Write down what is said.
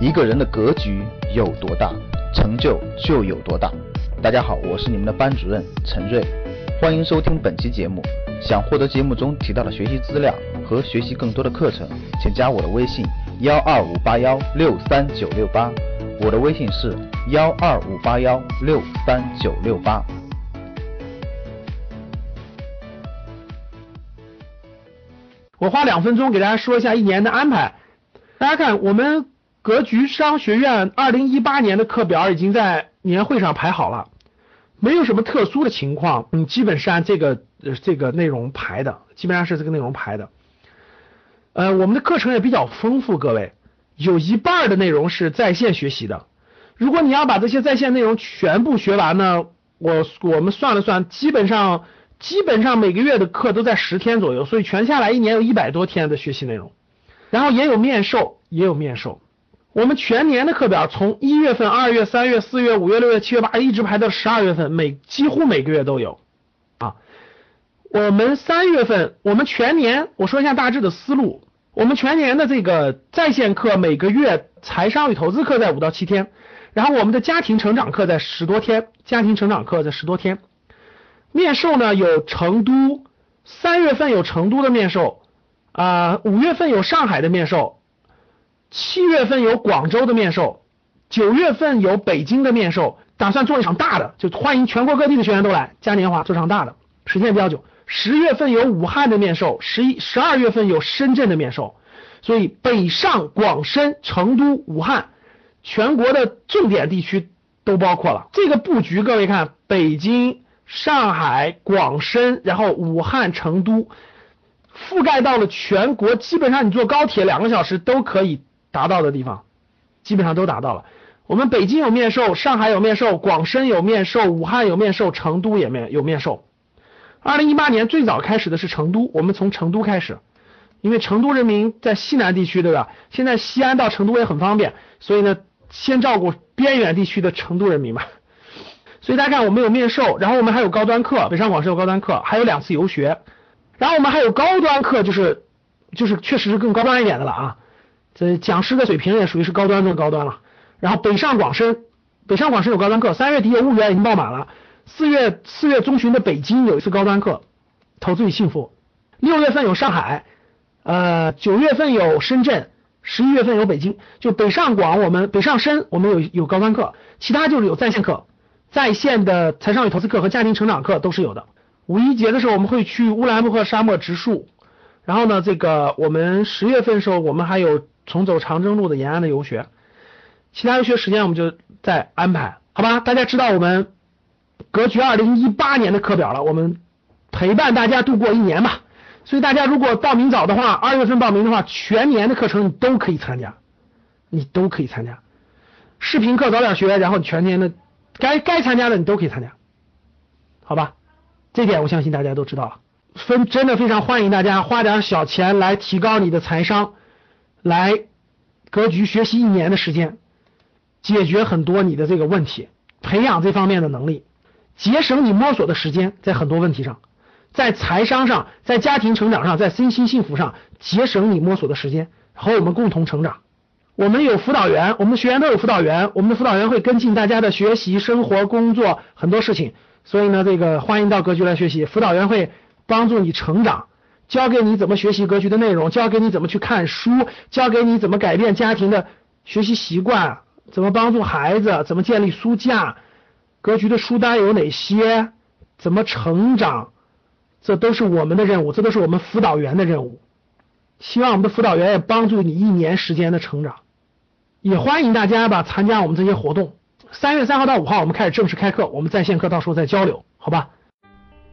一个人的格局有多大，成就就有多大。大家好，我是你们的班主任陈瑞，欢迎收听本期节目。想获得节目中提到的学习资料和学习更多的课程，请加我的微信幺二五八幺六三九六八。我的微信是幺二五八幺六三九六八。我花两分钟给大家说一下一年的安排。大家看，我们格局商学院二零一八年的课表已经在年会上排好了，没有什么特殊的情况，你，基本是按这个这个内容排的，基本上是这个内容排的。呃，我们的课程也比较丰富，各位，有一半的内容是在线学习的。如果你要把这些在线内容全部学完呢，我我们算了算，基本上。基本上每个月的课都在十天左右，所以全下来一年有一百多天的学习内容，然后也有面授，也有面授。我们全年的课表从一月份、二月、三月、四月、五月、六月、七月、八一直排到十二月份，每几乎每个月都有啊。我们三月份，我们全年我说一下大致的思路，我们全年的这个在线课每个月财商与投资课在五到七天，然后我们的家庭成长课在十多天，家庭成长课在十多天。面授呢有成都，三月份有成都的面授，啊五月份有上海的面授，七月份有广州的面授，九月份有北京的面授，打算做一场大的，就欢迎全国各地的学员都来嘉年华做场大的，时间比较久。十月份有武汉的面授，十一十二月份有深圳的面授，所以北上广深成都武汉全国的重点地区都包括了。这个布局，各位看北京。上海、广深，然后武汉、成都，覆盖到了全国，基本上你坐高铁两个小时都可以达到的地方，基本上都达到了。我们北京有面授，上海有面授，广深有面授，武汉有面授，成都也面有面授。二零一八年最早开始的是成都，我们从成都开始，因为成都人民在西南地区，对吧？现在西安到成都也很方便，所以呢，先照顾边远地区的成都人民嘛。所以大家看，我们有面授，然后我们还有高端课，北上广深有高端课，还有两次游学，然后我们还有高端课，就是就是确实是更高端一点的了啊。这讲师的水平也属于是高端中的高端了。然后北上广深，北上广深有高端课，三月底有婺源已经爆满了，四月四月中旬的北京有一次高端课，投资与幸福。六月份有上海，呃，九月份有深圳，十一月份有北京，就北上广我们北上深我们有有高端课，其他就是有在线课。在线的财商与投资课和家庭成长课都是有的。五一节的时候我们会去乌兰布和沙漠植树，然后呢，这个我们十月份的时候我们还有重走长征路的延安的游学，其他游学时间我们就再安排，好吧？大家知道我们格局二零一八年的课表了，我们陪伴大家度过一年嘛，所以大家如果报名早的话，二月份报名的话，全年的课程你都可以参加，你都可以参加，视频课早点学，然后全年的。该该参加的你都可以参加，好吧？这点我相信大家都知道了。分真的非常欢迎大家花点小钱来提高你的财商，来格局学习一年的时间，解决很多你的这个问题，培养这方面的能力，节省你摸索的时间，在很多问题上，在财商上，在家庭成长上，在身心幸福上节省你摸索的时间，和我们共同成长。我们有辅导员，我们的学员都有辅导员，我们的辅导员会跟进大家的学习、生活、工作很多事情，所以呢，这个欢迎到格局来学习，辅导员会帮助你成长，教给你怎么学习格局的内容，教给你怎么去看书，教给你怎么改变家庭的学习习惯，怎么帮助孩子，怎么建立书架，格局的书单有哪些，怎么成长，这都是我们的任务，这都是我们辅导员的任务，希望我们的辅导员也帮助你一年时间的成长。也欢迎大家吧参加我们这些活动。三月三号到五号我们开始正式开课，我们在线课到时候再交流，好吧？